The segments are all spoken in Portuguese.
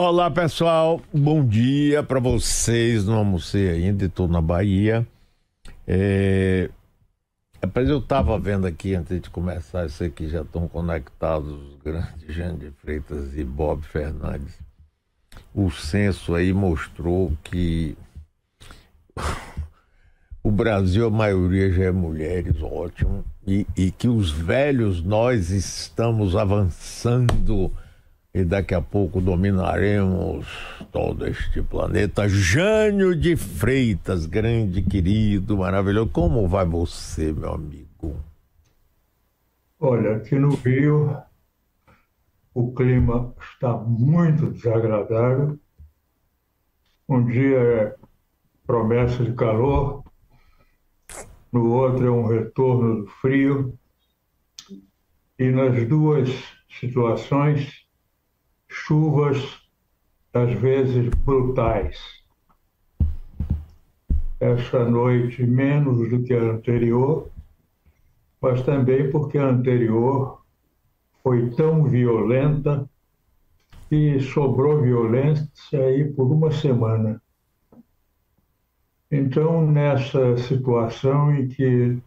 Olá, pessoal. Bom dia para vocês. Não almocei ainda, estou na Bahia. É... Rapaz, eu estava vendo aqui, antes de começar, isso aqui já estão conectados os grandes Jean de Freitas e Bob Fernandes. O censo aí mostrou que o Brasil, a maioria já é mulheres, ótimo, e, e que os velhos, nós estamos avançando e daqui a pouco dominaremos todo este planeta. Jânio de Freitas, grande, querido, maravilhoso. Como vai você, meu amigo? Olha, aqui no Rio o clima está muito desagradável. Um dia é promessa de calor, no outro é um retorno do frio. E nas duas situações, chuvas às vezes brutais. Esta noite menos do que a anterior, mas também porque a anterior foi tão violenta que sobrou violência aí por uma semana. Então, nessa situação em que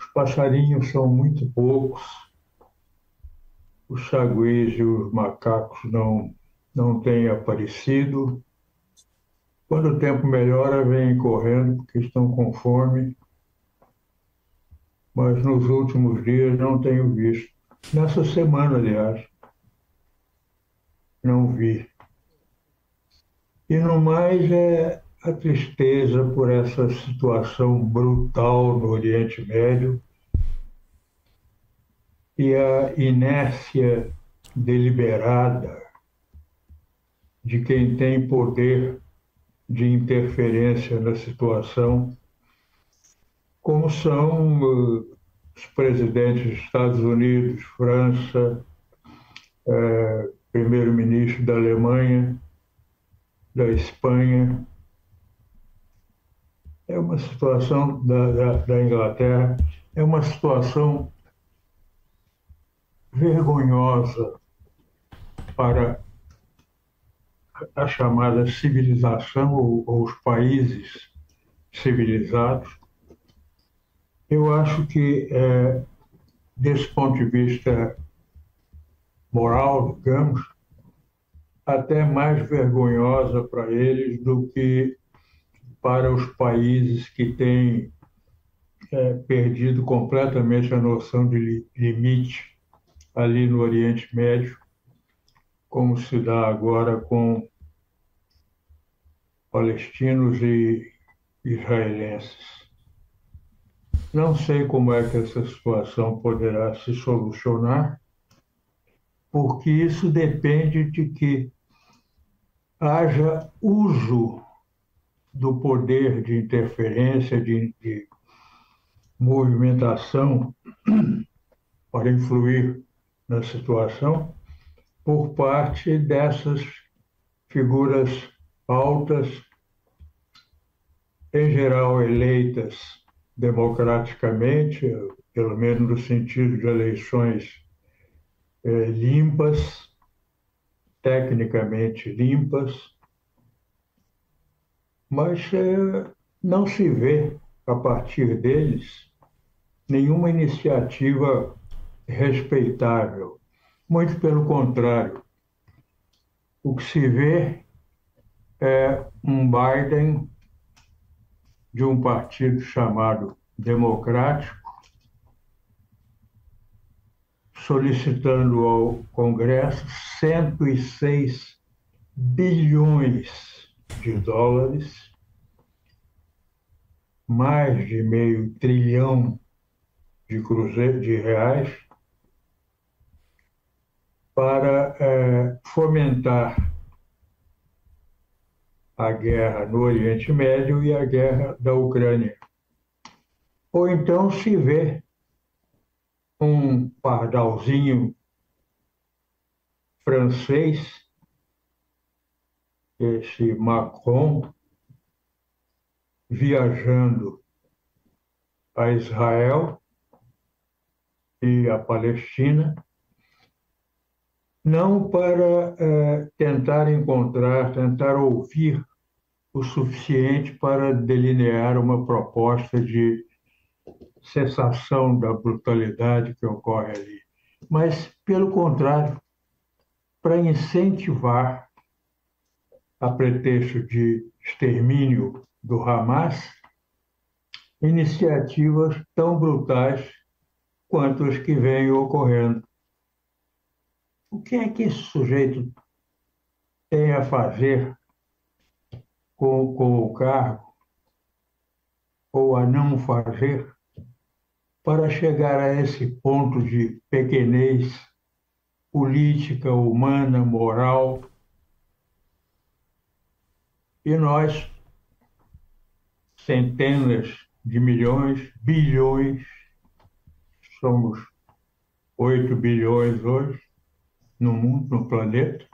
os passarinhos são muito poucos, os saguis e os macacos não, não têm aparecido. Quando o tempo melhora, vêm correndo porque estão com fome. Mas nos últimos dias não tenho visto. Nessa semana, aliás, não vi. E no mais é a tristeza por essa situação brutal no Oriente Médio e a inércia deliberada de quem tem poder de interferência na situação, como são uh, os presidentes dos Estados Unidos, França, uh, primeiro-ministro da Alemanha, da Espanha. É uma situação da, da, da Inglaterra, é uma situação vergonhosa para a chamada civilização ou, ou os países civilizados. Eu acho que, é, desse ponto de vista moral, digamos, até mais vergonhosa para eles do que para os países que têm é, perdido completamente a noção de limite ali no Oriente Médio, como se dá agora com palestinos e israelenses. Não sei como é que essa situação poderá se solucionar, porque isso depende de que haja uso do poder de interferência, de, de movimentação para influir na situação por parte dessas figuras altas, em geral eleitas democraticamente, pelo menos no sentido de eleições eh, limpas, tecnicamente limpas, mas eh, não se vê a partir deles nenhuma iniciativa respeitável. Muito pelo contrário. O que se vê é um Biden de um partido chamado Democrático solicitando ao Congresso 106 bilhões de dólares, mais de meio trilhão de cruzeiro de reais para é, fomentar a guerra no Oriente Médio e a guerra da Ucrânia. Ou então se vê um pardalzinho francês, esse Macron, viajando a Israel e a Palestina, não para é, tentar encontrar, tentar ouvir o suficiente para delinear uma proposta de cessação da brutalidade que ocorre ali, mas, pelo contrário, para incentivar, a pretexto de extermínio do Hamas, iniciativas tão brutais quanto as que vêm ocorrendo. O que é que esse sujeito tem a fazer com, com o cargo, ou a não fazer, para chegar a esse ponto de pequenez política, humana, moral. E nós, centenas de milhões, bilhões, somos 8 bilhões hoje, no mundo, no planeta,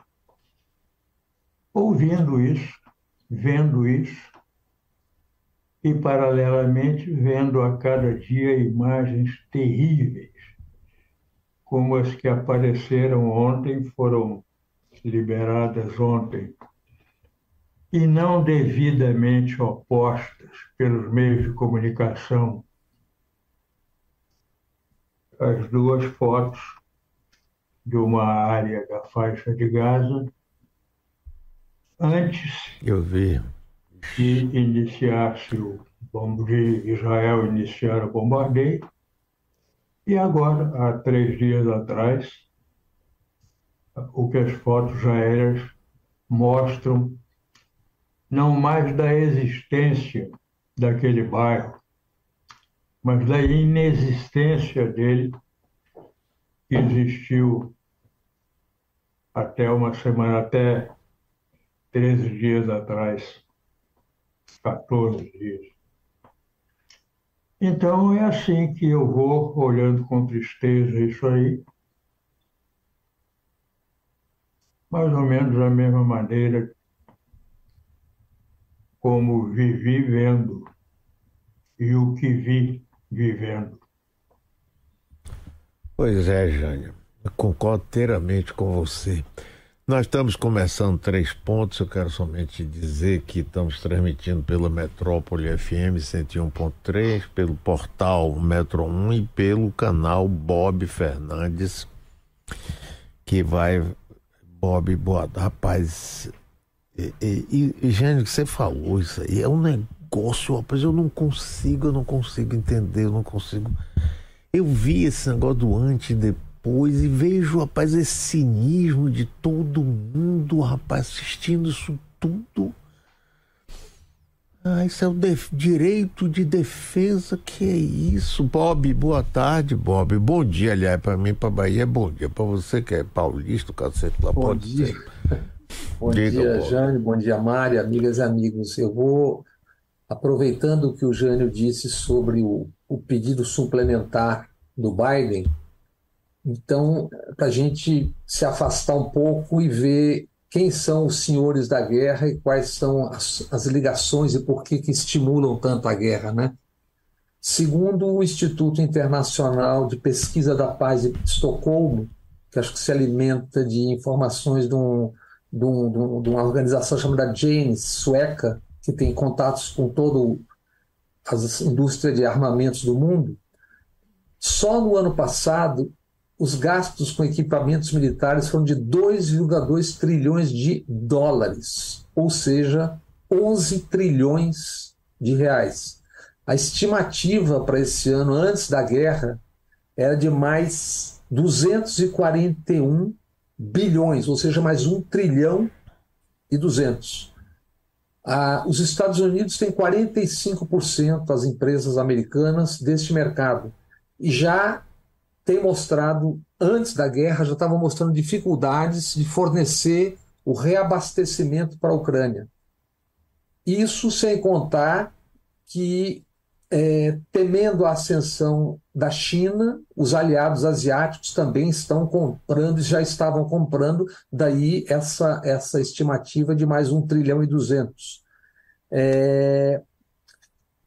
ouvindo isso, vendo isso, e, paralelamente, vendo a cada dia imagens terríveis, como as que apareceram ontem, foram liberadas ontem, e não devidamente opostas pelos meios de comunicação. As duas fotos de uma área da faixa de Gaza antes eu vi. de iniciar-se o de Israel iniciar o bombardeio. E agora há três dias atrás o que as fotos aéreas mostram não mais da existência daquele bairro, mas da inexistência dele que existiu até uma semana, até 13 dias atrás, 14 dias. Então é assim que eu vou olhando com tristeza isso aí, mais ou menos da mesma maneira como vivi vendo e o que vi vivendo. Pois é, Jânio, concordo inteiramente com você. Nós estamos começando três pontos. Eu quero somente dizer que estamos transmitindo pela Metrópole FM 101.3, pelo portal Metro 1 e pelo canal Bob Fernandes, que vai. Bob, boa. Rapaz, e, e, e Jânio, que você falou isso aí, é um negócio, rapaz, eu não consigo, eu não consigo entender, eu não consigo. Eu vi esse negócio do antes e depois e vejo, rapaz, esse cinismo de todo mundo, rapaz, assistindo isso tudo. Ah, isso é o direito de defesa, que é isso? Bob, boa tarde, Bob. Bom dia, aliás, para mim, para Bahia, é bom dia. Para você que é paulista, o cacete lá, bom pode dia. ser. Bom Diga, dia, Jânio. Bom dia, Mari, amigas e amigos. Eu vou, aproveitando o que o Jânio disse sobre o, o pedido suplementar do Biden, então, para a gente se afastar um pouco e ver quem são os senhores da guerra e quais são as, as ligações e por que, que estimulam tanto a guerra, né? Segundo o Instituto Internacional de Pesquisa da Paz de Estocolmo, que acho que se alimenta de informações de, um, de, um, de uma organização chamada Janes, sueca, que tem contatos com toda a indústria de armamentos do mundo, só no ano passado os gastos com equipamentos militares foram de 2,2 trilhões de dólares, ou seja, 11 trilhões de reais. A estimativa para esse ano, antes da guerra, era de mais 241 bilhões, ou seja, mais 1 trilhão e 200. Ah, os Estados Unidos têm 45% das empresas americanas deste mercado. E já tem mostrado, antes da guerra, já estava mostrando dificuldades de fornecer o reabastecimento para a Ucrânia. Isso sem contar que, é, temendo a ascensão da China, os aliados asiáticos também estão comprando e já estavam comprando, daí essa, essa estimativa de mais um trilhão e duzentos. É,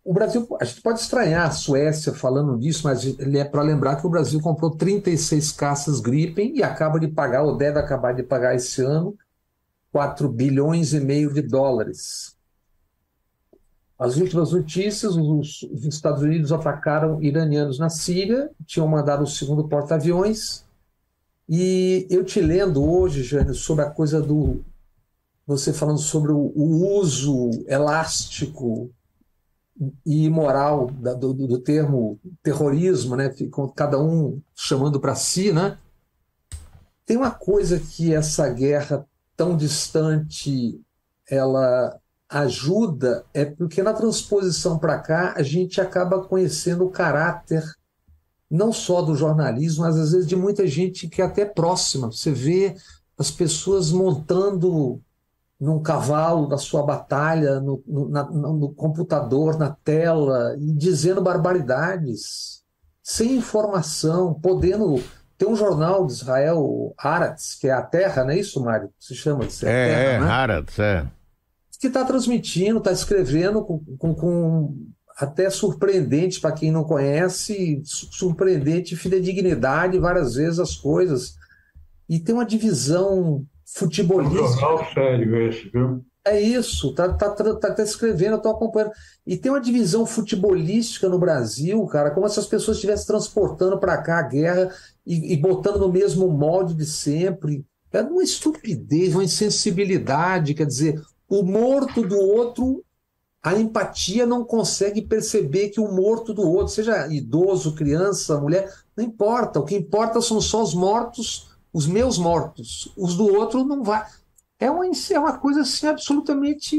o Brasil, a gente pode estranhar a Suécia falando disso, mas é para lembrar que o Brasil comprou 36 caças Gripen e acaba de pagar, ou deve acabar de pagar esse ano, 4 bilhões e meio de dólares. As últimas notícias: os, os Estados Unidos atacaram iranianos na Síria, tinham mandado o segundo porta-aviões. E eu te lendo hoje, Jânio, sobre a coisa do. Você falando sobre o uso elástico e imoral do, do, do, termo terrorismo, né? cada um chamando para si, né? Tem uma coisa que essa guerra tão distante ela ajuda é porque na transposição para cá a gente acaba conhecendo o caráter não só do jornalismo, mas às vezes de muita gente que é até próxima. Você vê as pessoas montando num cavalo da sua batalha, no, no, na, no computador, na tela, e dizendo barbaridades, sem informação, podendo. Tem um jornal de Israel, Haaretz, que é a Terra, não é isso, Mário? Se chama de ser é, Terra, é, né? Haaretz, é que está transmitindo, está escrevendo com, com, com até surpreendente para quem não conhece, surpreendente fidedignidade várias vezes as coisas. E tem uma divisão futebolística. É um sério esse, viu? É isso, tá, tá, tá, tá escrevendo, eu tô acompanhando. E tem uma divisão futebolística no Brasil, cara, como se as pessoas estivessem transportando para cá a guerra e, e, botando no mesmo molde de sempre. É uma estupidez, uma insensibilidade, quer dizer, o morto do outro, a empatia não consegue perceber que o morto do outro, seja idoso, criança, mulher, não importa. O que importa são só os mortos, os meus mortos. Os do outro não vai. É uma, é uma coisa assim absolutamente.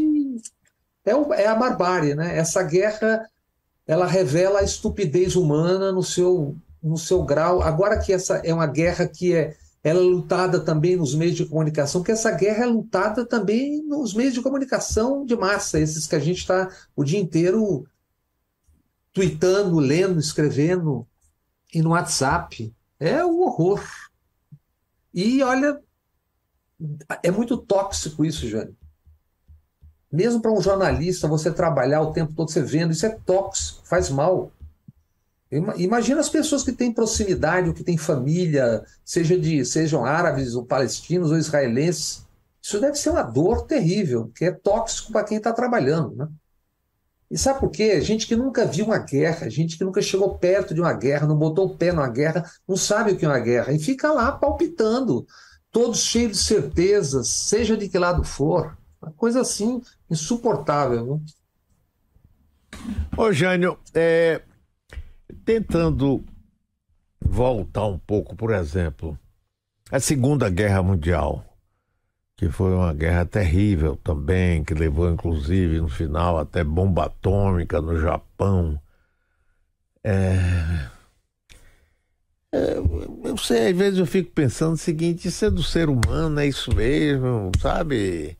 É, o, é a barbárie, né? Essa guerra ela revela a estupidez humana no seu, no seu grau. Agora que essa é uma guerra que é ela é lutada também nos meios de comunicação, porque essa guerra é lutada também nos meios de comunicação de massa, esses que a gente está o dia inteiro tweetando, lendo, escrevendo, e no WhatsApp. É o horror. E olha, é muito tóxico isso, Jânio. Mesmo para um jornalista, você trabalhar o tempo todo você vendo, isso é tóxico, faz mal. Imagina as pessoas que têm proximidade, ou que têm família, seja de, sejam árabes, ou palestinos, ou israelenses. Isso deve ser uma dor terrível, que é tóxico para quem está trabalhando. Né? E sabe por quê? Gente que nunca viu uma guerra, gente que nunca chegou perto de uma guerra, não botou o pé numa guerra, não sabe o que é uma guerra, e fica lá palpitando, todos cheios de certezas, seja de que lado for. Uma coisa assim insuportável. Não? Ô, Jânio, é, tentando voltar um pouco, por exemplo, a Segunda Guerra Mundial, que foi uma guerra terrível também, que levou inclusive no final até bomba atômica no Japão. É... É, eu sei, às vezes eu fico pensando o seguinte: isso é do ser humano, é isso mesmo, sabe?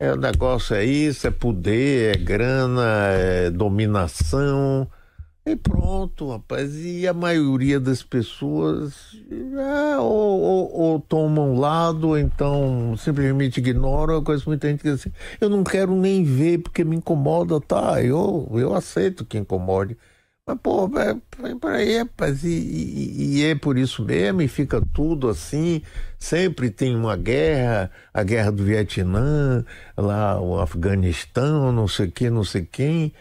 É, o negócio é isso, é poder, é grana, é dominação. E pronto, rapaz. E a maioria das pessoas é, ou, ou, ou, tomam um lado, ou então simplesmente ignoram. Eu conheço muita gente que diz assim: eu não quero nem ver porque me incomoda, tá? Eu, eu aceito que incomode. Mas, pô, é, peraí, rapaz, e, e, e, é por isso mesmo, e fica tudo assim. Sempre tem uma guerra, a guerra do Vietnã, lá o Afeganistão, não sei quem, não sei quem.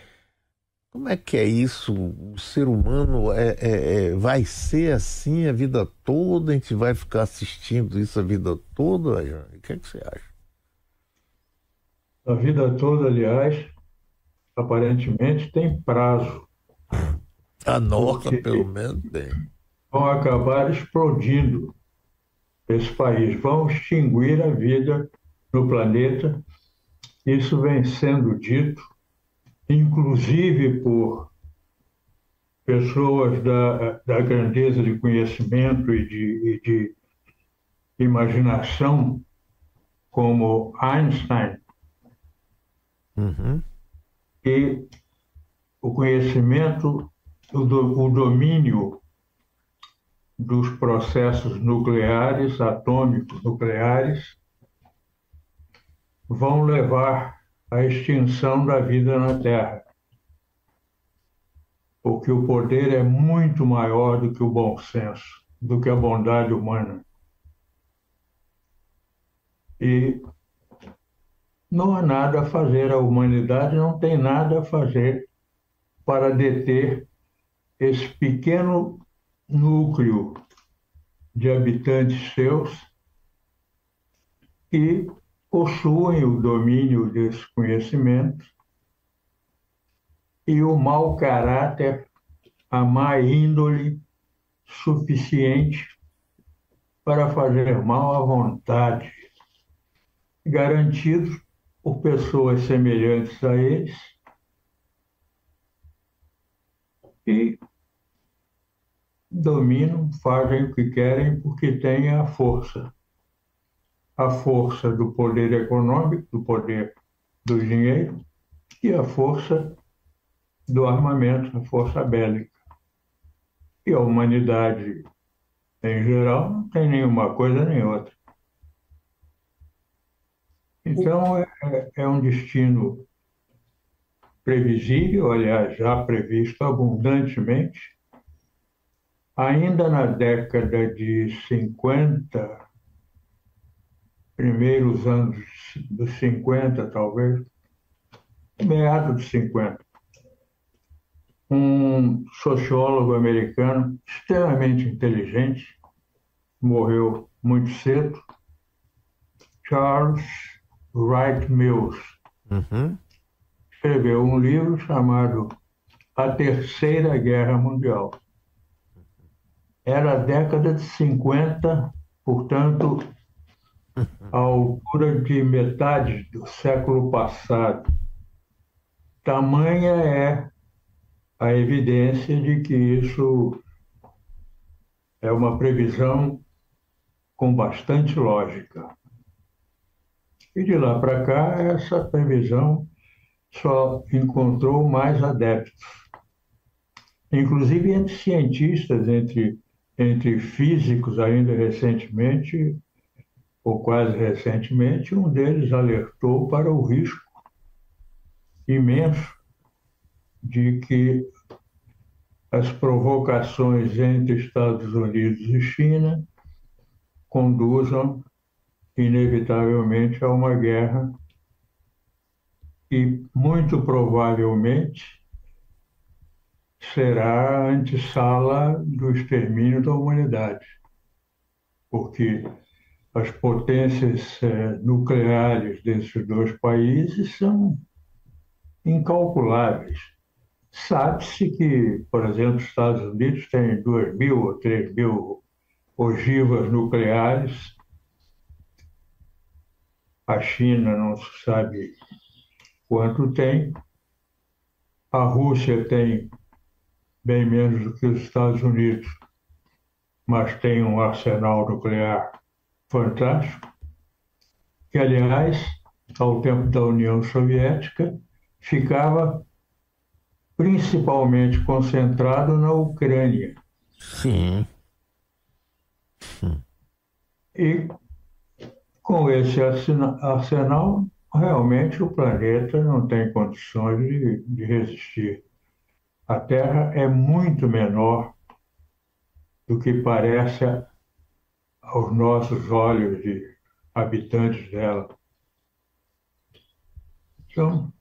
Como é que é isso? O ser humano é, é, é, vai ser assim a vida toda? A gente vai ficar assistindo isso a vida toda? O que, é que você acha? A vida toda, aliás, aparentemente tem prazo. A nossa, pelo menos, tem. Vão acabar explodindo esse país, vão extinguir a vida no planeta. Isso vem sendo dito inclusive por pessoas da, da grandeza de conhecimento e de, e de imaginação, como Einstein, uhum. e o conhecimento, o, do, o domínio dos processos nucleares, atômicos nucleares, vão levar a extinção da vida na Terra. porque o poder é muito maior do que o bom senso, do que a bondade humana. E não há nada a fazer, a humanidade não tem nada a fazer para deter esse pequeno núcleo de habitantes seus que possuem o domínio desse conhecimento e o mau caráter, a má índole suficiente para fazer mal à vontade, garantidos por pessoas semelhantes a eles e dominam, fazem o que querem porque têm a força. A força do poder econômico, do poder do dinheiro e a força do armamento, a força bélica. E a humanidade, em geral, não tem nenhuma coisa nem outra. Então, é, é um destino previsível, aliás, já previsto abundantemente. Ainda na década de 50, primeiros anos dos 50, talvez, meados de 50, um sociólogo americano extremamente inteligente, morreu muito cedo, Charles Wright Mills. Uhum. Escreveu um livro chamado A Terceira Guerra Mundial. Era a década de 50, portanto, a altura de metade do século passado. Tamanha é a evidência de que isso é uma previsão com bastante lógica. E de lá para cá, essa previsão só encontrou mais adeptos. Inclusive entre cientistas, entre, entre físicos, ainda recentemente, ou quase recentemente, um deles alertou para o risco imenso de que as provocações entre Estados Unidos e China conduzam inevitavelmente a uma guerra e muito provavelmente será a antessala do extermínio da humanidade, porque as potências eh, nucleares desses dois países são incalculáveis. Sabe-se que, por exemplo, os Estados Unidos têm 2 mil ou 3 mil ogivas nucleares a China não se sabe quanto tem. A Rússia tem bem menos do que os Estados Unidos, mas tem um arsenal nuclear fantástico, que, aliás, ao tempo da União Soviética, ficava principalmente concentrado na Ucrânia. Sim. Sim. E com esse arsenal, realmente o planeta não tem condições de, de resistir. A Terra é muito menor do que parece aos nossos olhos de habitantes dela. Então,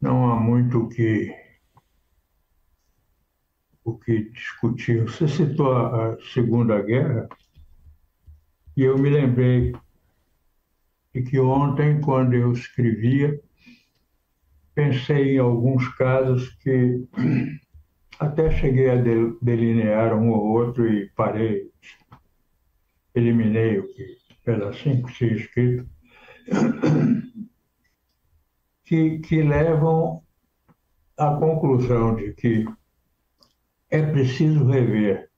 não há muito o que, o que discutir. Você citou a Segunda Guerra. E eu me lembrei de que ontem, quando eu escrevia, pensei em alguns casos que até cheguei a delinear um ou outro e parei, eliminei o que pedacinho que tinha escrito, que, que levam à conclusão de que é preciso rever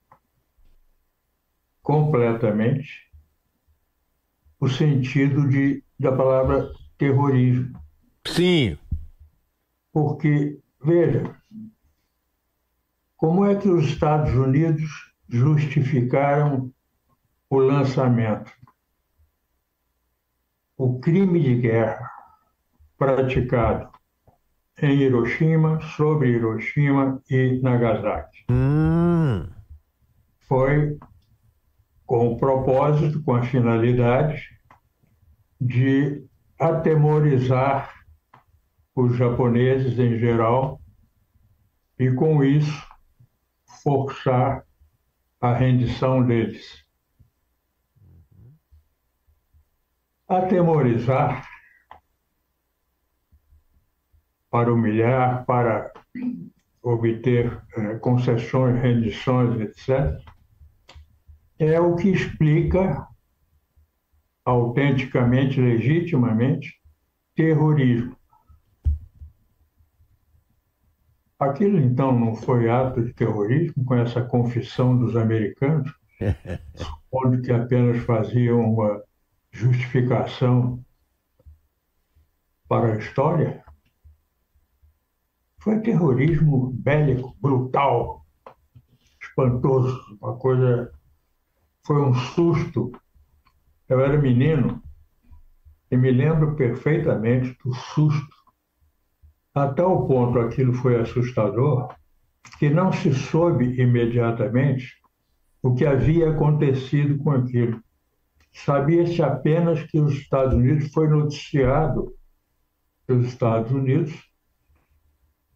completamente o sentido de, da palavra terrorismo. Sim. Porque, veja, como é que os Estados Unidos justificaram o lançamento? O crime de guerra praticado em Hiroshima, sobre Hiroshima e Nagasaki. Hum. Foi com o propósito, com a finalidade de atemorizar os japoneses em geral e, com isso, forçar a rendição deles. Atemorizar para humilhar, para obter eh, concessões, rendições, etc., é o que explica autenticamente, legitimamente, terrorismo. Aquilo então não foi ato de terrorismo, com essa confissão dos americanos, onde que apenas faziam uma justificação para a história? Foi terrorismo bélico, brutal, espantoso, uma coisa. Foi um susto. Eu era menino e me lembro perfeitamente do susto. A tal ponto aquilo foi assustador que não se soube imediatamente o que havia acontecido com aquilo. Sabia-se apenas que os Estados Unidos foi noticiado que os Estados Unidos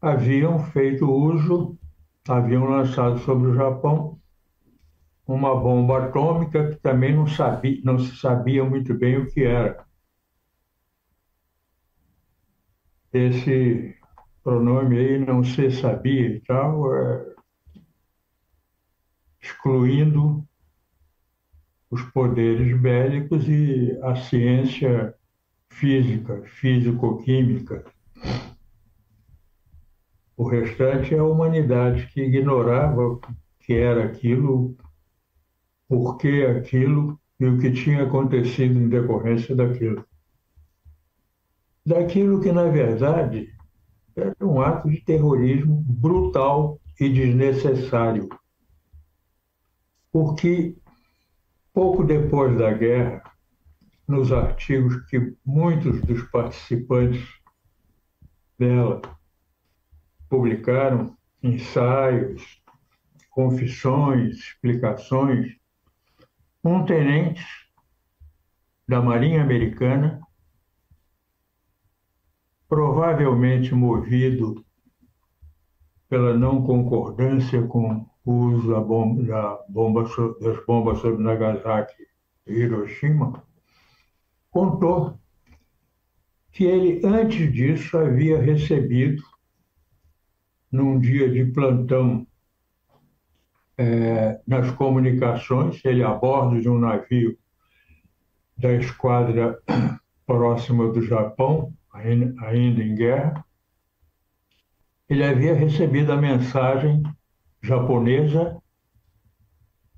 haviam feito uso, haviam lançado sobre o Japão uma bomba atômica que também não, sabia, não se sabia muito bem o que era. Esse pronome aí, não se sabia e tal, é, excluindo os poderes bélicos e a ciência física, físico-química. O restante é a humanidade que ignorava o que era aquilo, por que aquilo e o que tinha acontecido em decorrência daquilo. Daquilo que, na verdade, era um ato de terrorismo brutal e desnecessário. Porque, pouco depois da guerra, nos artigos que muitos dos participantes dela publicaram ensaios, confissões, explicações. Um tenente da Marinha Americana, provavelmente movido pela não concordância com o uso da bomba, da bomba, das bombas sobre Nagasaki e Hiroshima, contou que ele, antes disso, havia recebido num dia de plantão é, nas comunicações, ele a bordo de um navio da esquadra próxima do Japão, ainda em guerra, ele havia recebido a mensagem japonesa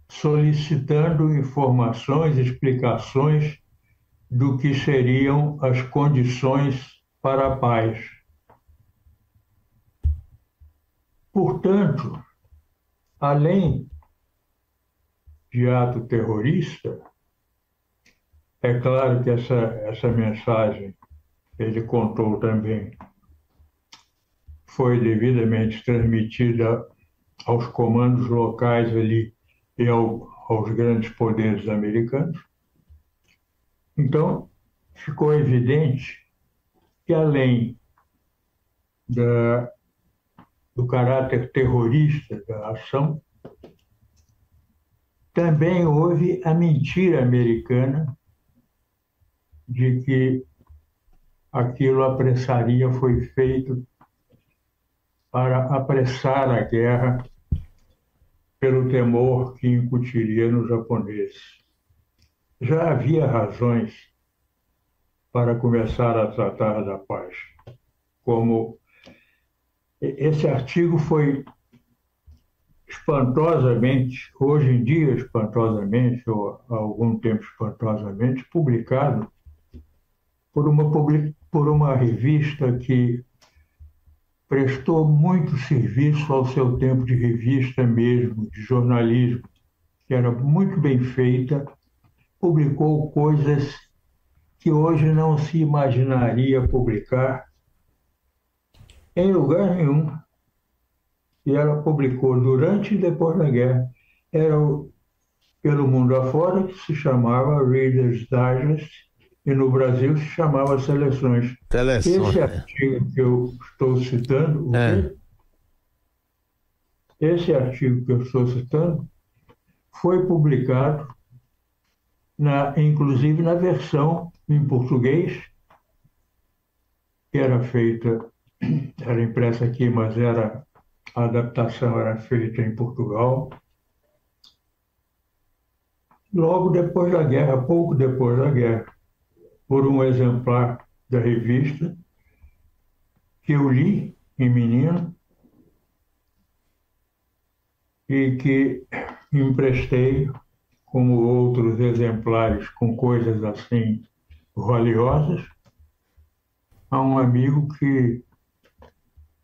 solicitando informações, explicações do que seriam as condições para a paz. Portanto, além de ato terrorista, é claro que essa, essa mensagem, ele contou também, foi devidamente transmitida aos comandos locais ali e ao, aos grandes poderes americanos. Então, ficou evidente que, além da do caráter terrorista da ação, também houve a mentira americana de que aquilo apressaria foi feito para apressar a guerra pelo temor que incutiria nos japoneses. Já havia razões para começar a tratar da paz, como esse artigo foi espantosamente, hoje em dia espantosamente, ou há algum tempo espantosamente, publicado por uma, por uma revista que prestou muito serviço ao seu tempo de revista mesmo, de jornalismo, que era muito bem feita, publicou coisas que hoje não se imaginaria publicar em lugar nenhum. E ela publicou durante e depois da guerra. Era pelo mundo afora que se chamava Reader's Digest e no Brasil se chamava Seleções. Seleções. Esse artigo que eu estou citando, é. esse artigo que eu estou citando, foi publicado, na, inclusive na versão em português, que era feita, era impressa aqui, mas era a adaptação era feita em Portugal. Logo depois da guerra, pouco depois da guerra, por um exemplar da revista que eu li em menino e que emprestei como outros exemplares com coisas assim valiosas a um amigo que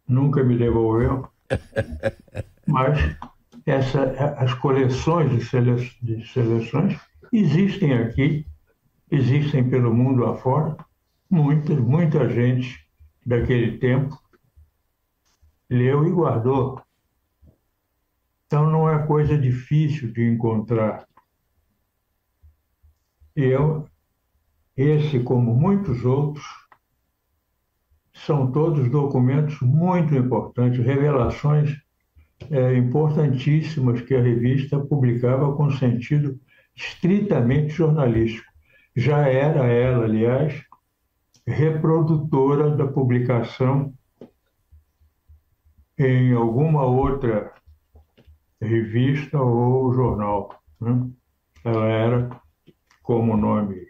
nunca me devolveu, mas essa, as coleções de, sele, de seleções existem aqui, existem pelo mundo afora, muita, muita gente daquele tempo leu e guardou. Então não é coisa difícil de encontrar. Eu, esse, como muitos outros, são todos documentos muito importantes, revelações é, importantíssimas que a revista publicava com sentido estritamente jornalístico. Já era ela, aliás, reprodutora da publicação em alguma outra revista ou jornal. Né? Ela era, como o nome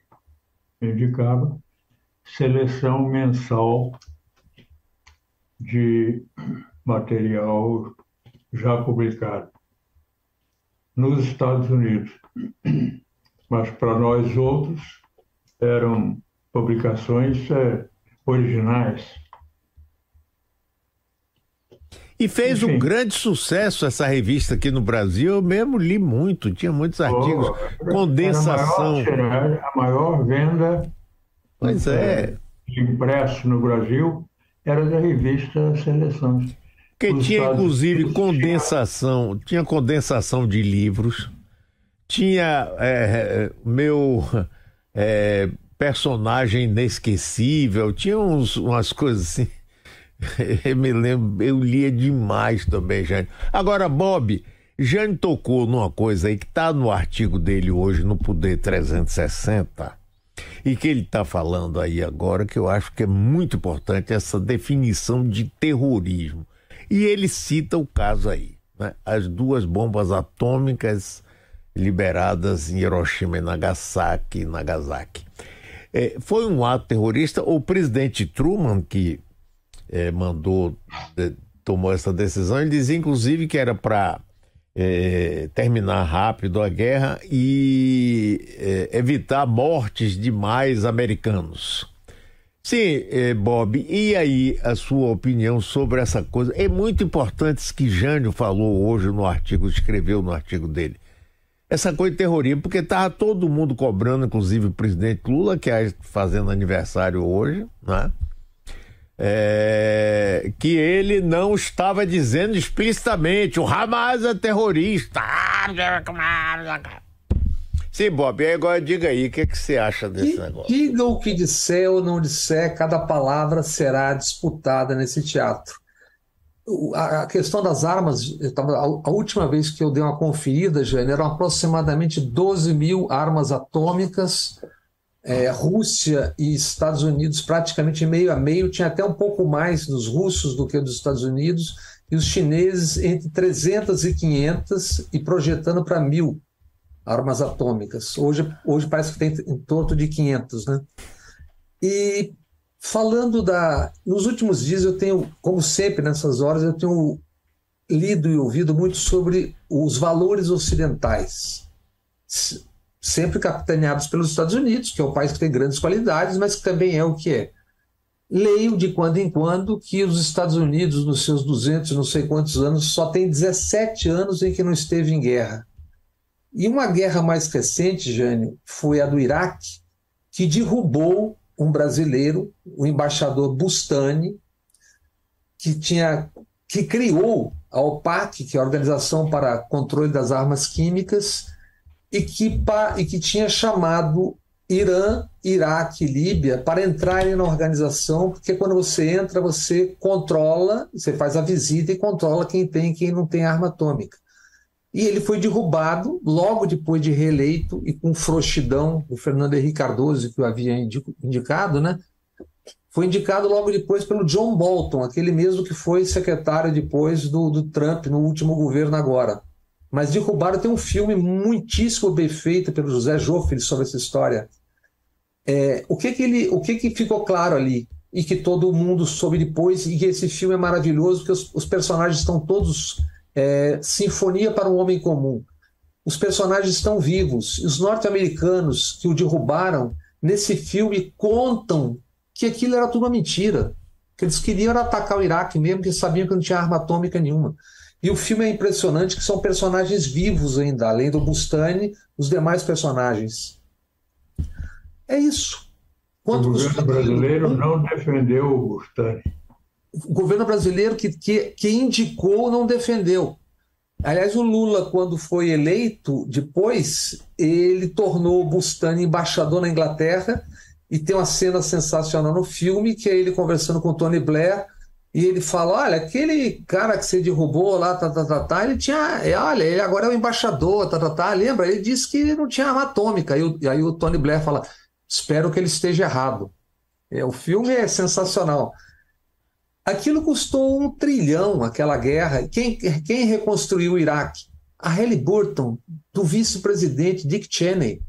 indicava, seleção mensal de material já publicado nos Estados Unidos. Mas para nós outros eram publicações é, originais. E fez Enfim. um grande sucesso essa revista aqui no Brasil. Eu mesmo li muito, tinha muitos artigos. Oh, condensação. A maior, a maior, venda pois é. é. impresso no Brasil era da revista Seleções. Que tinha inclusive condensação, tinha condensação de livros, tinha é, meu é, personagem inesquecível, tinha uns, umas coisas assim. eu me lembro, eu lia demais também, Jane. Agora, Bob, Jane tocou numa coisa aí que está no artigo dele hoje no Poder 360 e que ele está falando aí agora, que eu acho que é muito importante essa definição de terrorismo. E ele cita o caso aí, né? as duas bombas atômicas liberadas em Hiroshima e Nagasaki. Nagasaki. É, foi um ato terrorista. O presidente Truman, que é, mandou, de, tomou essa decisão, ele dizia inclusive que era para é, terminar rápido a guerra e é, evitar mortes de mais americanos. Sim, é, Bob, e aí a sua opinião sobre essa coisa? É muito importante isso que Jânio falou hoje no artigo, escreveu no artigo dele. Essa coisa de terrorismo, porque estava todo mundo cobrando, inclusive o presidente Lula, que está fazendo aniversário hoje, né? é, que ele não estava dizendo explicitamente o Hamas é terrorista. Sim, Bob, agora diga aí, o que, é que você acha desse e, negócio? Diga o que disser ou não disser, cada palavra será disputada nesse teatro. A questão das armas, tava, a última vez que eu dei uma conferida, Jane, eram aproximadamente 12 mil armas atômicas é, Rússia e Estados Unidos praticamente meio a meio, tinha até um pouco mais dos russos do que dos Estados Unidos, e os chineses entre 300 e 500 e projetando para mil armas atômicas. Hoje, hoje parece que tem em torno de 500, né? E falando da... Nos últimos dias eu tenho, como sempre nessas horas, eu tenho lido e ouvido muito sobre os valores ocidentais sempre capitaneados pelos Estados Unidos, que é o país que tem grandes qualidades, mas que também é o que é. Leio de quando em quando que os Estados Unidos, nos seus 200 não sei quantos anos, só tem 17 anos em que não esteve em guerra. E uma guerra mais recente, Jânio, foi a do Iraque, que derrubou um brasileiro, o embaixador Bustani, que tinha que criou a OPAC, que é a Organização para Controle das Armas Químicas, e que, e que tinha chamado Irã, Iraque e Líbia para entrarem na organização, porque quando você entra, você controla, você faz a visita e controla quem tem e quem não tem arma atômica. E ele foi derrubado logo depois de reeleito e com frouxidão do Fernando Henrique Cardoso, que o havia indicado, né? Foi indicado logo depois pelo John Bolton, aquele mesmo que foi secretário depois do, do Trump no último governo agora. Mas derrubaram, tem um filme muitíssimo bem feito pelo José Joffre sobre essa história é, o que que ele, o que que ficou claro ali e que todo mundo soube depois e que esse filme é maravilhoso porque os, os personagens estão todos é, sinfonia para um homem comum. Os personagens estão vivos. Os norte-americanos que o derrubaram nesse filme contam que aquilo era tudo uma mentira. Que eles queriam atacar o Iraque mesmo, que sabiam que não tinha arma atômica nenhuma. E o filme é impressionante, que são personagens vivos ainda, além do Bustani, os demais personagens. É isso. Quanto o governo brasileiro não defendeu o Bustani. O governo brasileiro que, que, que indicou não defendeu. Aliás, o Lula, quando foi eleito, depois, ele tornou o Bustani embaixador na Inglaterra e tem uma cena sensacional no filme, que é ele conversando com Tony Blair, e ele fala, olha, aquele cara que você derrubou lá, tá, tá, tá, tá ele tinha, é, olha, ele agora é o embaixador, tá, tá, tá, lembra? Ele disse que não tinha arma atômica, e, e aí o Tony Blair fala, Espero que ele esteja errado. É, o filme é sensacional. Aquilo custou um trilhão, aquela guerra. Quem, quem reconstruiu o Iraque? A Halliburton, do vice-presidente Dick Cheney.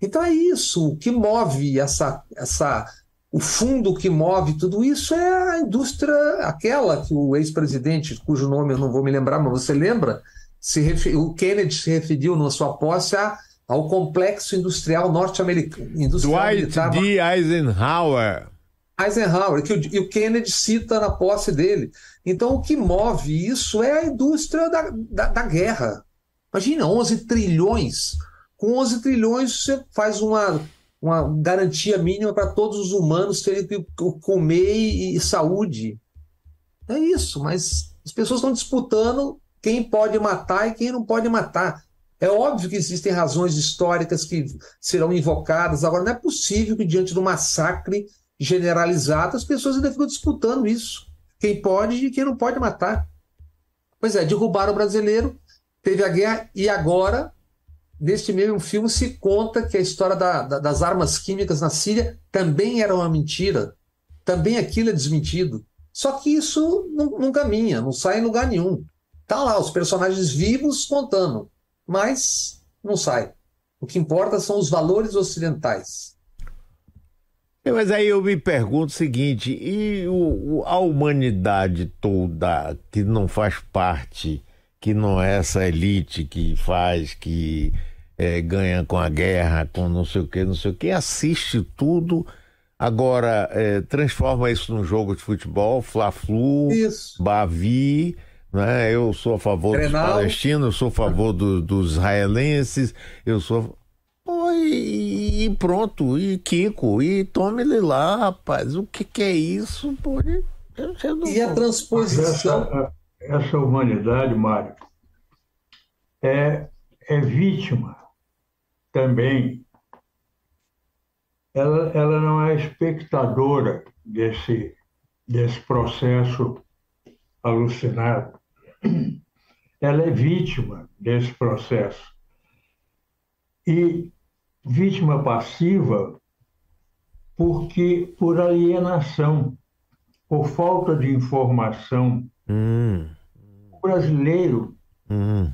Então é isso. O que move essa, essa, o fundo que move tudo isso é a indústria, aquela que o ex-presidente, cujo nome eu não vou me lembrar, mas você lembra? Se o Kennedy se referiu na sua posse a ao complexo industrial norte-americano. Dwight militar, D. Eisenhower. Eisenhower, que o, e o Kennedy cita na posse dele. Então, o que move isso é a indústria da, da, da guerra. Imagina, 11 trilhões. Com 11 trilhões, você faz uma, uma garantia mínima para todos os humanos terem que comer e, e saúde. É isso, mas as pessoas estão disputando quem pode matar e quem não pode matar. É óbvio que existem razões históricas que serão invocadas. Agora, não é possível que, diante do massacre generalizado, as pessoas ainda ficam disputando isso. Quem pode e quem não pode matar. Pois é, derrubaram o brasileiro, teve a guerra, e agora, neste mesmo filme, se conta que a história da, da, das armas químicas na Síria também era uma mentira. Também aquilo é desmentido. Só que isso não, não caminha, não sai em lugar nenhum. Tá lá, os personagens vivos contando mas não sai. O que importa são os valores ocidentais. Mas aí eu me pergunto o seguinte: e o, a humanidade toda que não faz parte, que não é essa elite que faz, que é, ganha com a guerra, com não sei o que, não sei o que, assiste tudo, agora é, transforma isso num jogo de futebol, Fla-Flu, Bavi né? Eu sou a favor Grenal. dos palestinos, eu sou a favor do, dos israelenses, eu sou. E, e, pronto, e Kiko, e tome ele lá, rapaz. O que, que é isso? Pô, e a transposição. Essa, essa humanidade, Mário, é, é vítima também. Ela, ela não é espectadora desse, desse processo alucinado ela é vítima desse processo. E vítima passiva porque por alienação, por falta de informação. Hum. O brasileiro hum.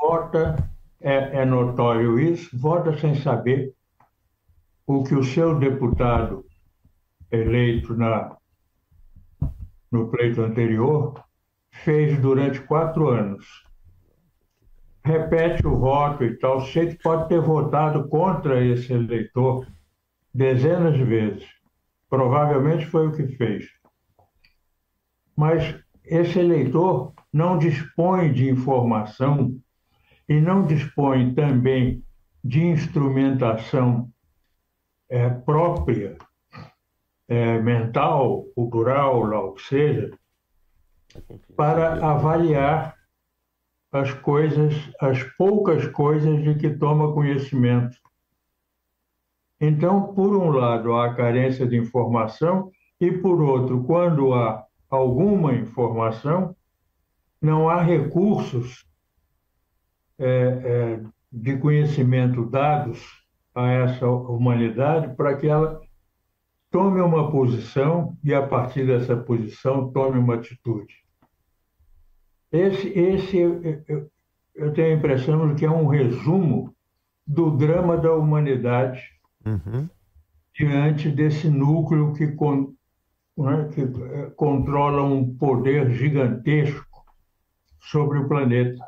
vota, é, é notório isso, vota sem saber o que o seu deputado eleito na, no pleito anterior fez durante quatro anos. Repete o voto e tal. Você pode ter votado contra esse eleitor dezenas de vezes. Provavelmente foi o que fez. Mas esse eleitor não dispõe de informação e não dispõe também de instrumentação é, própria, é, mental, cultural, lá o que seja, para avaliar as coisas, as poucas coisas de que toma conhecimento. Então, por um lado, há a carência de informação, e por outro, quando há alguma informação, não há recursos é, é, de conhecimento dados a essa humanidade para que ela tome uma posição e, a partir dessa posição, tome uma atitude. Esse, esse eu, eu tenho a impressão de que é um resumo do drama da humanidade uhum. diante desse núcleo que, con, né, que eh, controla um poder gigantesco sobre o planeta,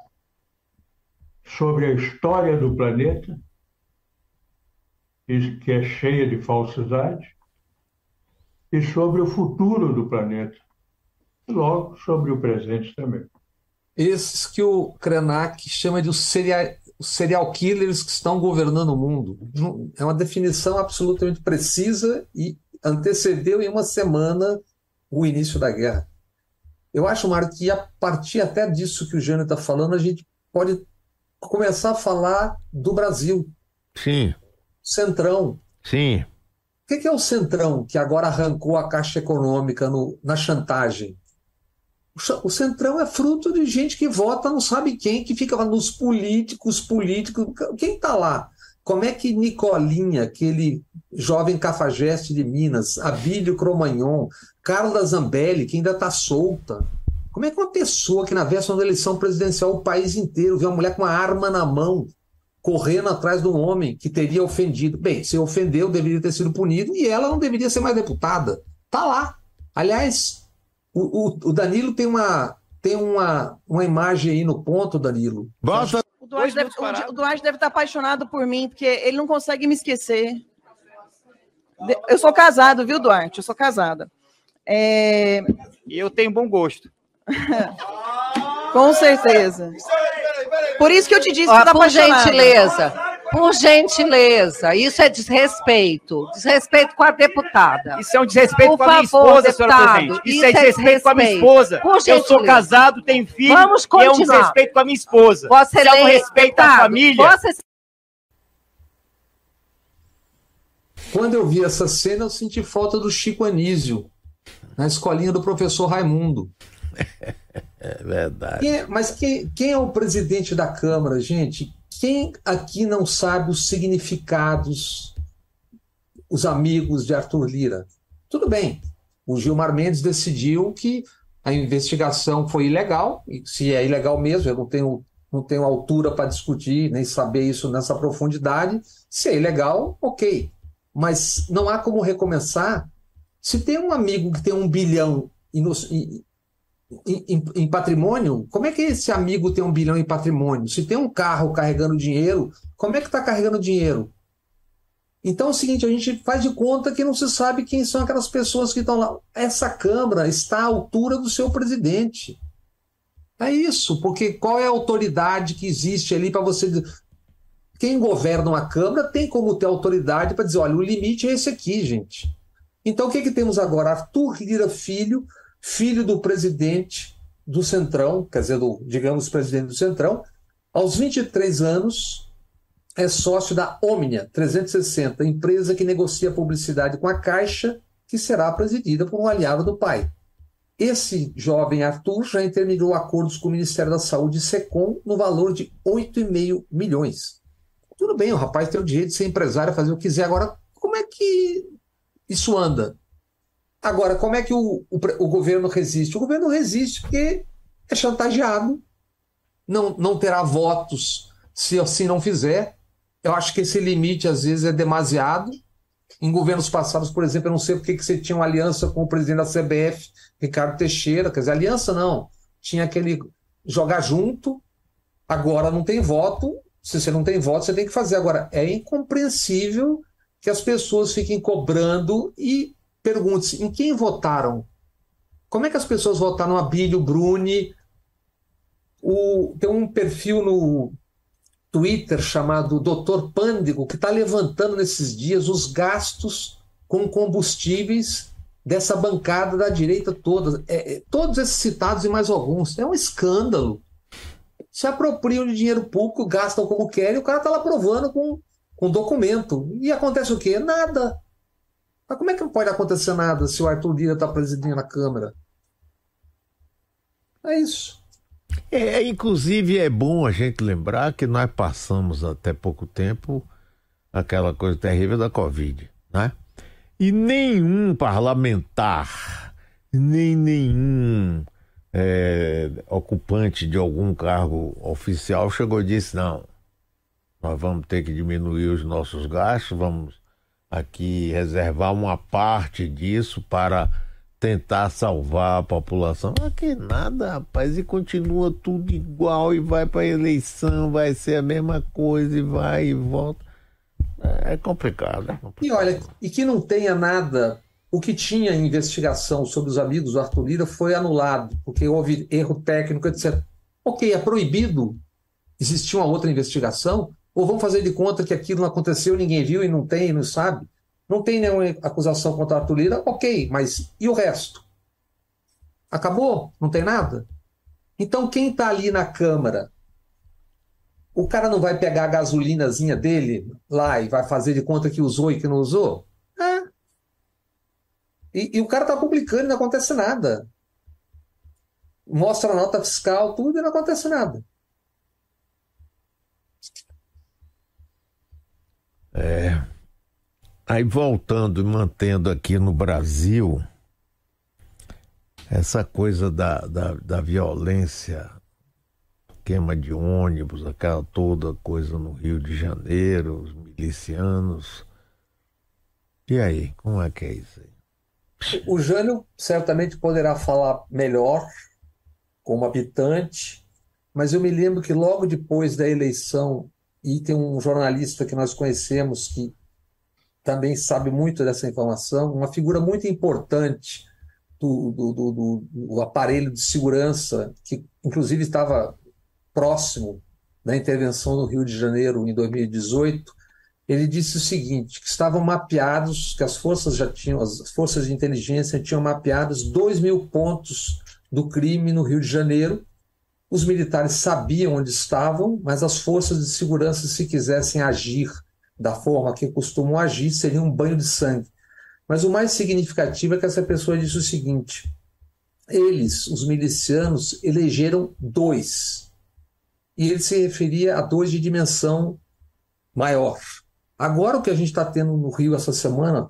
sobre a história do planeta, que é cheia de falsidade, e sobre o futuro do planeta, e logo sobre o presente também. Esses que o Krenak chama de os serial, serial killers que estão governando o mundo. É uma definição absolutamente precisa e antecedeu em uma semana o início da guerra. Eu acho, Mário, que a partir até disso que o Jânio está falando, a gente pode começar a falar do Brasil. Sim. Centrão. Sim. O que é o Centrão que agora arrancou a Caixa Econômica no, na chantagem? O Centrão é fruto de gente que vota não sabe quem, que fica nos políticos, políticos. Quem está lá? Como é que Nicolinha, aquele jovem cafajeste de Minas, Abílio Cromagnon, Carla Zambelli, que ainda está solta, como é que uma pessoa que na véspera da eleição presidencial o país inteiro vê uma mulher com uma arma na mão correndo atrás de um homem que teria ofendido? Bem, se ofendeu, deveria ter sido punido e ela não deveria ser mais deputada. Tá lá. Aliás, o, o, o Danilo tem uma tem uma, uma imagem aí no ponto, Danilo. Bota. O Duarte, deve, o Duarte deve estar apaixonado por mim, porque ele não consegue me esquecer. Eu sou casado, viu, Duarte? Eu sou casada. É... E eu tenho bom gosto. Com certeza. Por isso que eu te disse que tá Por gentileza, por gentileza, isso é desrespeito. Desrespeito com a deputada. Isso é um desrespeito por com a minha esposa, deputado, senhora presidente. Isso, isso é, é desrespeito, com a minha esposa. eu sou casado, tenho filho. Vamos continuar. E é um desrespeito com a minha esposa. Você é um respeito à família. Quando eu vi essa cena, eu senti falta do Chico Anísio, na escolinha do professor Raimundo. É verdade. Quem é, mas quem, quem é o presidente da Câmara, gente? Quem aqui não sabe os significados, os amigos de Arthur Lira? Tudo bem, o Gilmar Mendes decidiu que a investigação foi ilegal, e se é ilegal mesmo, eu não tenho, não tenho altura para discutir, nem saber isso nessa profundidade. Se é ilegal, ok. Mas não há como recomeçar. Se tem um amigo que tem um bilhão e, nos, em, em, patrimônio, como é que esse amigo tem um bilhão em patrimônio? Se tem um carro carregando dinheiro, como é que está carregando dinheiro? Então é o seguinte, a gente faz de conta que não se sabe quem são aquelas pessoas que estão lá. Essa Câmara está à altura do seu presidente. É isso, porque qual é a autoridade que existe ali para você. Quem governa uma Câmara tem como ter autoridade para dizer: olha, o limite é esse aqui, gente. Então o que, que temos agora? Arthur Lira Filho filho do presidente do Centrão, quer dizer, do, digamos, presidente do Centrão, aos 23 anos é sócio da Omnia 360, empresa que negocia publicidade com a Caixa, que será presidida por um aliado do pai. Esse jovem Arthur já intermediou acordos com o Ministério da Saúde e SECOM no valor de 8,5 milhões. Tudo bem, o rapaz tem o direito de ser empresário, fazer o que quiser. Agora, como é que isso anda? Agora, como é que o, o, o governo resiste? O governo resiste porque é chantageado, não, não terá votos se assim não fizer. Eu acho que esse limite, às vezes, é demasiado. Em governos passados, por exemplo, eu não sei porque que você tinha uma aliança com o presidente da CBF, Ricardo Teixeira. Quer dizer, aliança não. Tinha aquele jogar junto. Agora não tem voto. Se você não tem voto, você tem que fazer. Agora, é incompreensível que as pessoas fiquem cobrando e Pergunte-se em quem votaram. Como é que as pessoas votaram a Bílio Bruni? O, tem um perfil no Twitter chamado Dr. Pândigo que está levantando nesses dias os gastos com combustíveis dessa bancada da direita toda. É, é, todos esses citados e mais alguns. É um escândalo. Se apropriam de dinheiro público, gastam como querem, o cara está lá provando com, com documento. E acontece o quê? Nada. Mas como é que não pode acontecer nada se o Arthur Lira está presidindo a Câmara? É isso. É, inclusive é bom a gente lembrar que nós passamos até pouco tempo aquela coisa terrível da Covid, né? E nenhum parlamentar, nem nenhum é, ocupante de algum cargo oficial chegou e disse: não, nós vamos ter que diminuir os nossos gastos, vamos aqui reservar uma parte disso para tentar salvar a população. Aqui nada, rapaz, e continua tudo igual e vai para eleição, vai ser a mesma coisa e vai e volta. É complicado, é complicado. E olha, e que não tenha nada. O que tinha investigação sobre os amigos do Arthur Lira foi anulado, porque houve erro técnico, etc. Ok, é proibido. Existia uma outra investigação? Ou vamos fazer de conta que aquilo não aconteceu, ninguém viu e não tem, não sabe? Não tem nenhuma acusação contra Arthur Lira? Ok, mas e o resto? Acabou? Não tem nada? Então, quem está ali na Câmara o cara não vai pegar a gasolinazinha dele lá e vai fazer de conta que usou e que não usou? É. E, e o cara está publicando e não acontece nada. Mostra a nota fiscal, tudo e não acontece nada. É. Aí voltando e mantendo aqui no Brasil, essa coisa da, da, da violência esquema de ônibus, aquela toda coisa no Rio de Janeiro, os milicianos. E aí, como é que é isso aí? O Jânio certamente poderá falar melhor como habitante, mas eu me lembro que logo depois da eleição, e tem um jornalista que nós conhecemos que também sabe muito dessa informação, uma figura muito importante do, do, do, do aparelho de segurança, que inclusive estava próximo da intervenção no Rio de Janeiro em 2018, ele disse o seguinte, que estavam mapeados, que as forças já tinham, as forças de inteligência tinham mapeados 2 mil pontos do crime no Rio de Janeiro. Os militares sabiam onde estavam, mas as forças de segurança, se quisessem agir da forma que costumam agir, seria um banho de sangue. Mas o mais significativo é que essa pessoa disse o seguinte: eles, os milicianos, elegeram dois e ele se referia a dois de dimensão maior. Agora, o que a gente está tendo no Rio essa semana,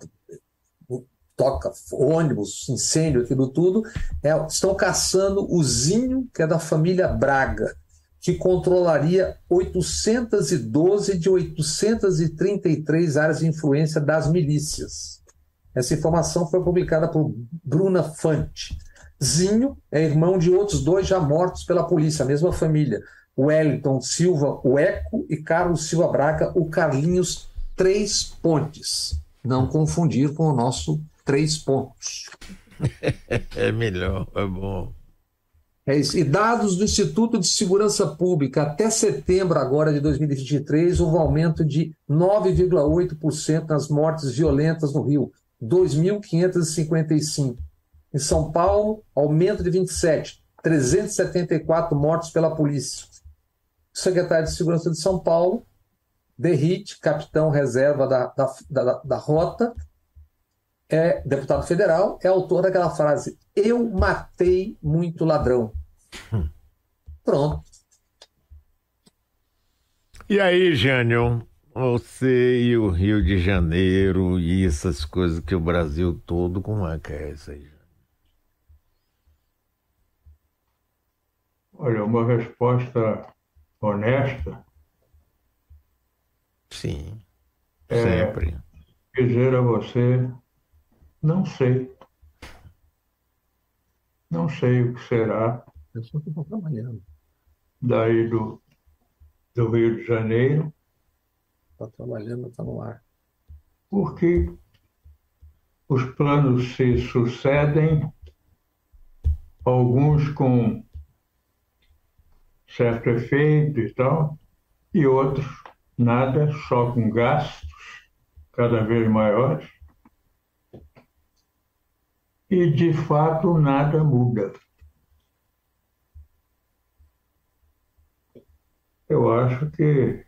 toca ônibus, incêndio, aquilo tudo, é, estão caçando o Zinho, que é da família Braga, que controlaria 812 de 833 áreas de influência das milícias. Essa informação foi publicada por Bruna Fante. Zinho é irmão de outros dois já mortos pela polícia, a mesma família. Wellington Silva, o Eco, e Carlos Silva Braga, o Carlinhos Três Pontes. Não confundir com o nosso Três Pontos. é melhor, é bom. É isso. E dados do Instituto de Segurança Pública, até setembro agora de 2023, houve um aumento de 9,8% nas mortes violentas no Rio, 2.555. Em São Paulo, aumento de 27, 374 mortes pela polícia secretário de Segurança de São Paulo, Derrite, capitão reserva da, da, da, da rota, é deputado federal, é autor daquela frase: Eu matei muito ladrão. Hum. Pronto. E aí, Jânio, você e o Rio de Janeiro e essas coisas que o Brasil todo, como é que é isso aí? Olha, uma resposta honesta. Sim, é sempre. Dizer a você, não sei. Não sei o que será. Eu só estou trabalhando. Daí do, do Rio de Janeiro. Está trabalhando, está no ar. Porque os planos se sucedem, alguns com certo efeito e tal, e outros nada, só com gastos cada vez maiores. E, de fato, nada muda. Eu acho que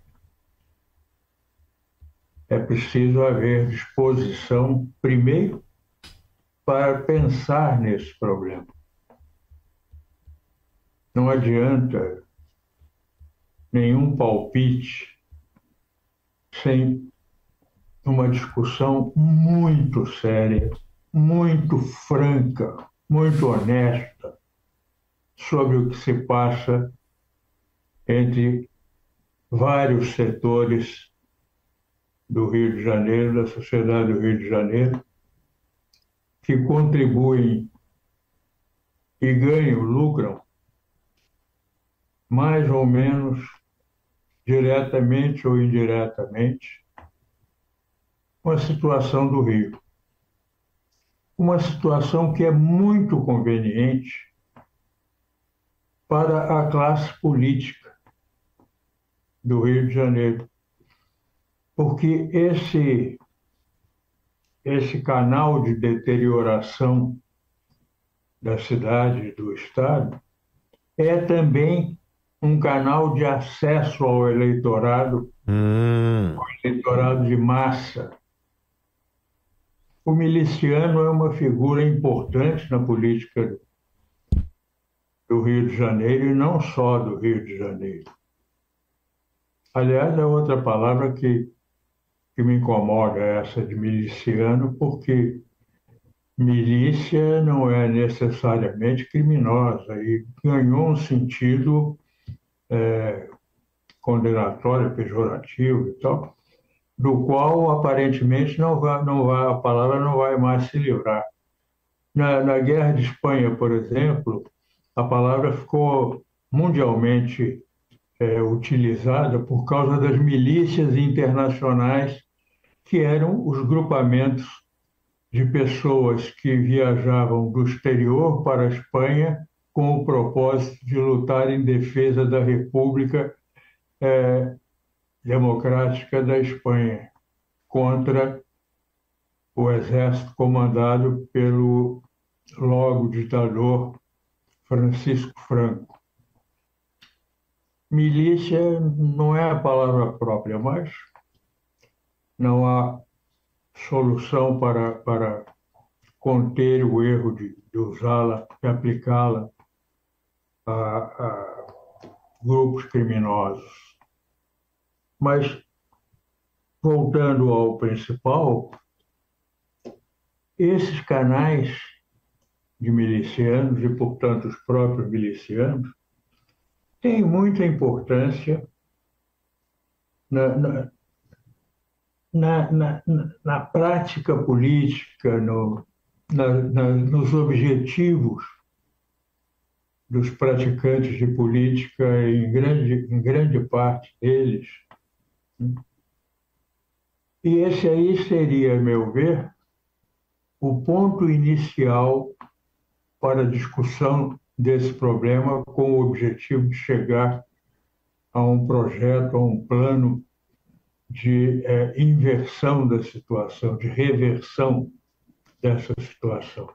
é preciso haver disposição, primeiro, para pensar nesse problema. Não adianta nenhum palpite sem uma discussão muito séria, muito franca, muito honesta sobre o que se passa entre vários setores do Rio de Janeiro, da sociedade do Rio de Janeiro, que contribuem e ganham, lucram, mais ou menos diretamente ou indiretamente, com a situação do Rio. Uma situação que é muito conveniente para a classe política do Rio de Janeiro, porque esse esse canal de deterioração da cidade, do Estado, é também um canal de acesso ao eleitorado, hum. ao eleitorado de massa. O miliciano é uma figura importante na política do Rio de Janeiro e não só do Rio de Janeiro. Aliás, é outra palavra que que me incomoda essa de miliciano, porque milícia não é necessariamente criminosa e ganhou um sentido é, condenatório, pejorativo e tal, do qual aparentemente não vai, não vai, a palavra não vai mais se livrar. Na, na Guerra de Espanha, por exemplo, a palavra ficou mundialmente é, utilizada por causa das milícias internacionais, que eram os grupamentos de pessoas que viajavam do exterior para a Espanha com o propósito de lutar em defesa da República é, Democrática da Espanha contra o exército comandado pelo logo ditador Francisco Franco. Milícia não é a palavra própria, mas não há solução para, para conter o erro de, de usá-la, de aplicá-la a, a grupos criminosos. Mas, voltando ao principal, esses canais de milicianos e, portanto, os próprios milicianos tem muita importância na, na, na, na, na prática política, no, nos objetivos dos praticantes de política, em grande, em grande parte deles. E esse aí seria, a meu ver, o ponto inicial para a discussão desse problema com o objetivo de chegar a um projeto, a um plano de é, inversão da situação, de reversão dessa situação.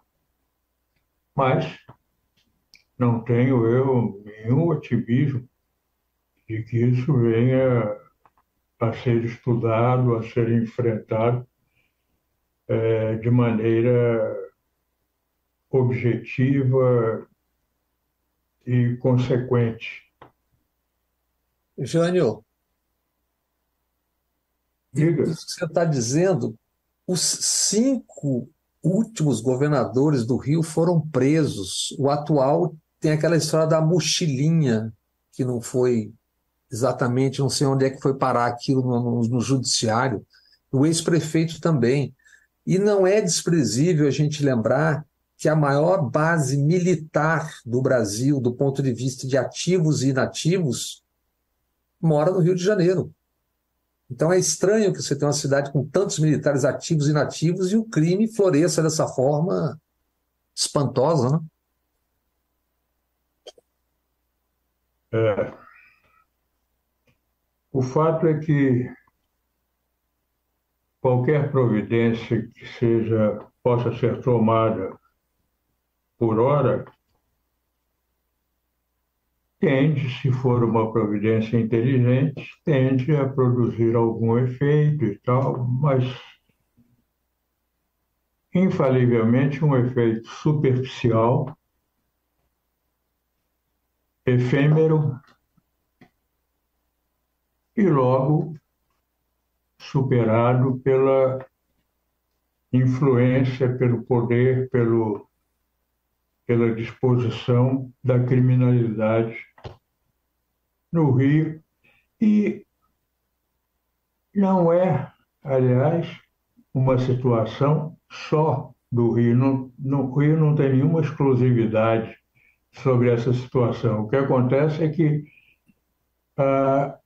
Mas não tenho eu nenhum otimismo de que isso venha a ser estudado, a ser enfrentado é, de maneira objetiva e consequente. Jânio, Diga. isso que você está dizendo, os cinco últimos governadores do Rio foram presos. O atual tem aquela história da mochilinha, que não foi exatamente, não sei onde é que foi parar aquilo no, no, no judiciário. O ex-prefeito também. E não é desprezível a gente lembrar que a maior base militar do Brasil, do ponto de vista de ativos e inativos, mora no Rio de Janeiro. Então é estranho que você tenha uma cidade com tantos militares ativos e inativos e o crime floresça dessa forma espantosa, né? É. O fato é que qualquer providência que seja possa ser tomada por hora, tende, se for uma providência inteligente, tende a produzir algum efeito e tal, mas infalivelmente um efeito superficial, efêmero e logo superado pela influência, pelo poder, pelo, pela disposição da criminalidade no Rio. E não é, aliás, uma situação só do Rio. No Rio não tem nenhuma exclusividade sobre essa situação. O que acontece é que ah,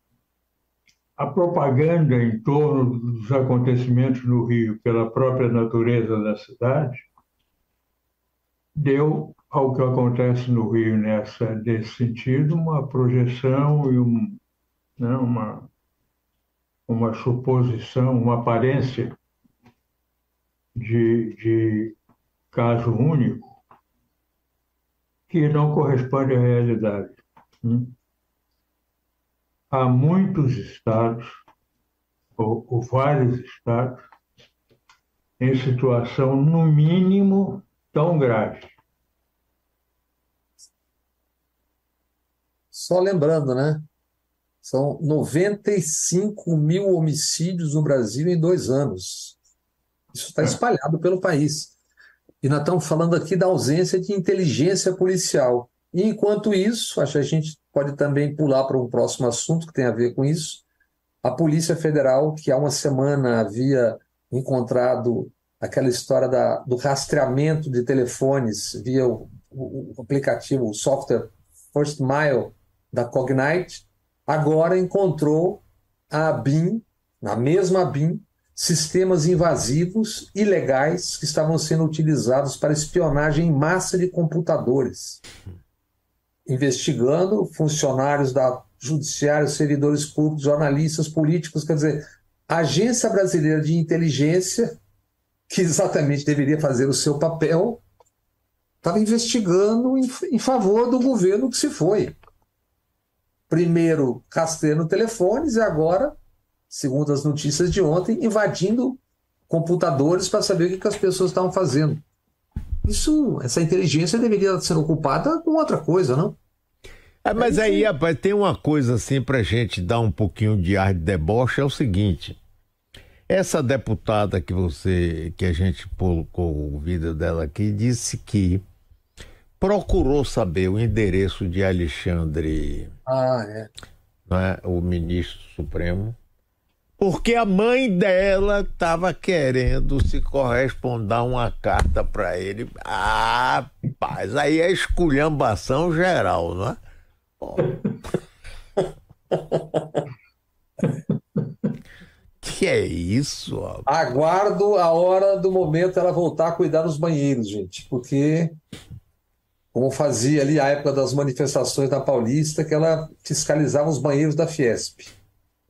a propaganda em torno dos acontecimentos no Rio, pela própria natureza da cidade, deu ao que acontece no Rio nessa nesse sentido uma projeção e um, né, uma uma suposição, uma aparência de, de caso único que não corresponde à realidade. Hum? Há muitos estados, ou, ou vários estados, em situação, no mínimo, tão grave. Só lembrando, né? São 95 mil homicídios no Brasil em dois anos. Isso está espalhado pelo país. E nós estamos falando aqui da ausência de inteligência policial. E enquanto isso, acho que a gente pode também pular para um próximo assunto que tem a ver com isso. A Polícia Federal, que há uma semana havia encontrado aquela história da, do rastreamento de telefones via o, o, aplicativo, o software First Mile da Cognite, agora encontrou a BIM, na mesma BIM, sistemas invasivos ilegais que estavam sendo utilizados para espionagem em massa de computadores, investigando funcionários da judiciário, servidores públicos, jornalistas, políticos, quer dizer, a Agência Brasileira de Inteligência, que exatamente deveria fazer o seu papel, estava investigando em, em favor do governo que se foi. Primeiro rastreando telefones e agora segundo as notícias de ontem, invadindo computadores para saber o que, que as pessoas estavam fazendo. Isso, essa inteligência deveria ser ocupada com outra coisa, não? É, mas é aí, rapaz, tem uma coisa assim para gente dar um pouquinho de ar de deboche, é o seguinte. Essa deputada que você, que a gente colocou o vídeo dela aqui, disse que procurou saber o endereço de Alexandre, ah, é. Né, o ministro supremo, porque a mãe dela estava querendo se corresponder uma carta para ele. Ah, paz, aí é esculhambação geral, não é? que é isso? Ó? Aguardo a hora do momento ela voltar a cuidar dos banheiros, gente, porque como fazia ali a época das manifestações da Paulista, que ela fiscalizava os banheiros da Fiesp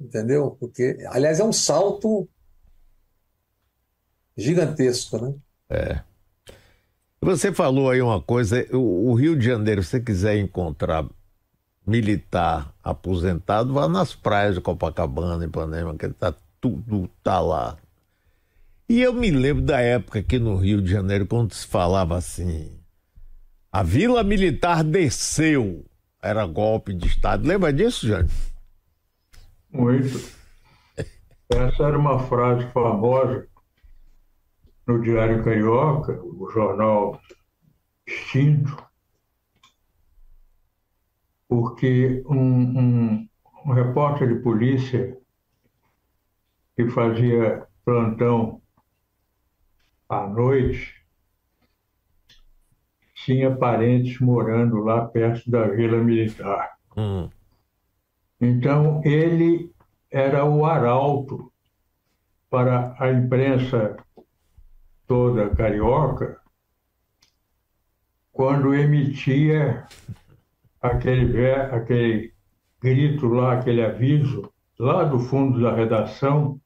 entendeu? Porque, aliás, é um salto gigantesco, né? É. Você falou aí uma coisa, o, Rio de Janeiro, se você quiser encontrar militar aposentado, vá nas praias de Copacabana, Ipanema, que tá tudo tá lá. E eu me lembro da época aqui no Rio de Janeiro, quando se falava assim, a Vila Militar desceu, era golpe de Estado. Lembra disso, Jânio? Muito. Essa era uma frase famosa no Diário Carioca, o jornal extinto, porque um, um, um repórter de polícia que fazia plantão à noite tinha parentes morando lá perto da Vila Militar. Hum. Então, ele era o arauto para a imprensa toda carioca quando emitia aquele, aquele grito lá, aquele aviso, lá do fundo da redação.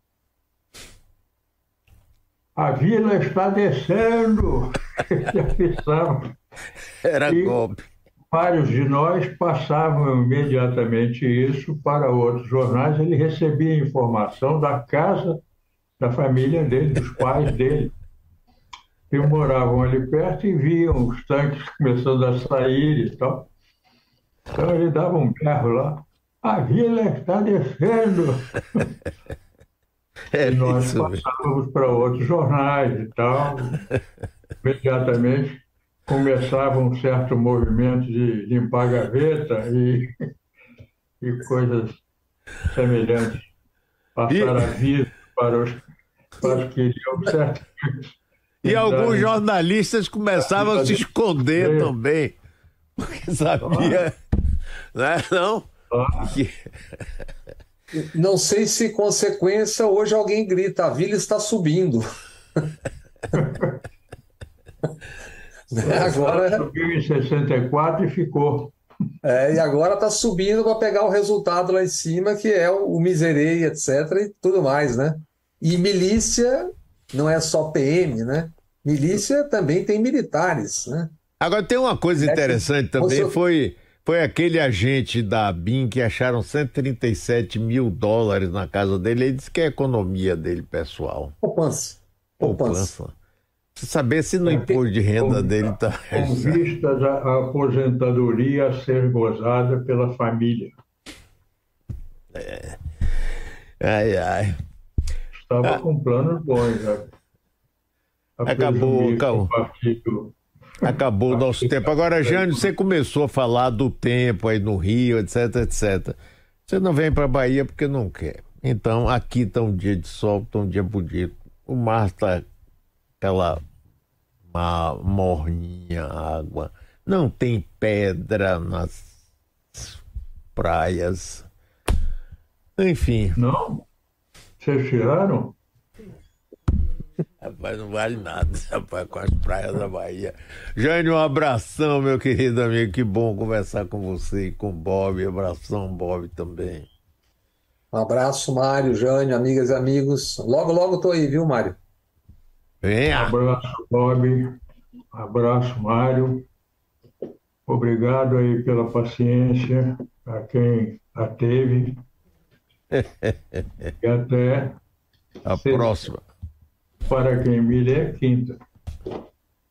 A vila está descendo! Ele avisava Era e golpe. Vários de nós passavam imediatamente isso para outros jornais. Ele recebia informação da casa da família dele, dos pais dele, que moravam ali perto e viam os tanques começando a sair e tal. Então ele dava um berro lá. A vila está descendo. É e nós passávamos para outros jornais e tal. Imediatamente começava um certo movimento de limpar gaveta e, e coisas semelhantes. Passar e... aviso para os, para os que iriam certamente. E alguns jornalistas começavam a se esconder também, porque sabia, né? não? Que... Não sei se consequência hoje alguém grita, a vila está subindo. né? Agora subiu em 64 e ficou. É, e agora está subindo para pegar o resultado lá em cima, que é o, o miserei, etc. e tudo mais, né? E milícia não é só PM, né? Milícia também tem militares, né? Agora tem uma coisa é interessante também, foi foi aquele agente da BIM que acharam 137 mil dólares na casa dele. Ele disse que é a economia dele, pessoal. Poupança. Poupança. Você saber se no é, imposto de renda com, dele está. Com vistas à aposentadoria a ser gozada pela família. É. Ai, ai. Estava ah. com planos bons. Já. Acabou, acabou. Acabou o nosso tempo. Agora, Jânio, você começou a falar do tempo aí no Rio, etc, etc. Você não vem para Bahia porque não quer. Então, aqui está um dia de sol, está um dia bonito. O mar está aquela uma morninha água. Não tem pedra nas praias. Enfim. Não? Vocês tiraram? Rapaz, não vale nada, rapaz, com as praias da Bahia. Jânio, um abração, meu querido amigo. Que bom conversar com você e com o Bob. Abração, Bob, também. Um abraço, Mário, Jânio, amigas e amigos. Logo, logo tô aí, viu, Mário? Venha. Um abraço, Bob. Um abraço, Mário. Obrigado aí pela paciência a quem a teve. e até a próxima. Para quem me é quinta.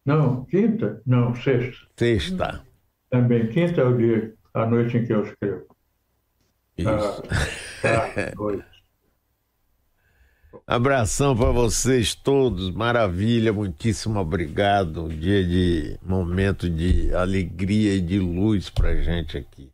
Não, quinta? Não, sexta. Sexta. Também quinta é o dia, a noite em que eu escrevo. Isso. Ah, Abração para vocês todos, maravilha, muitíssimo obrigado. Um dia de momento de alegria e de luz para gente aqui.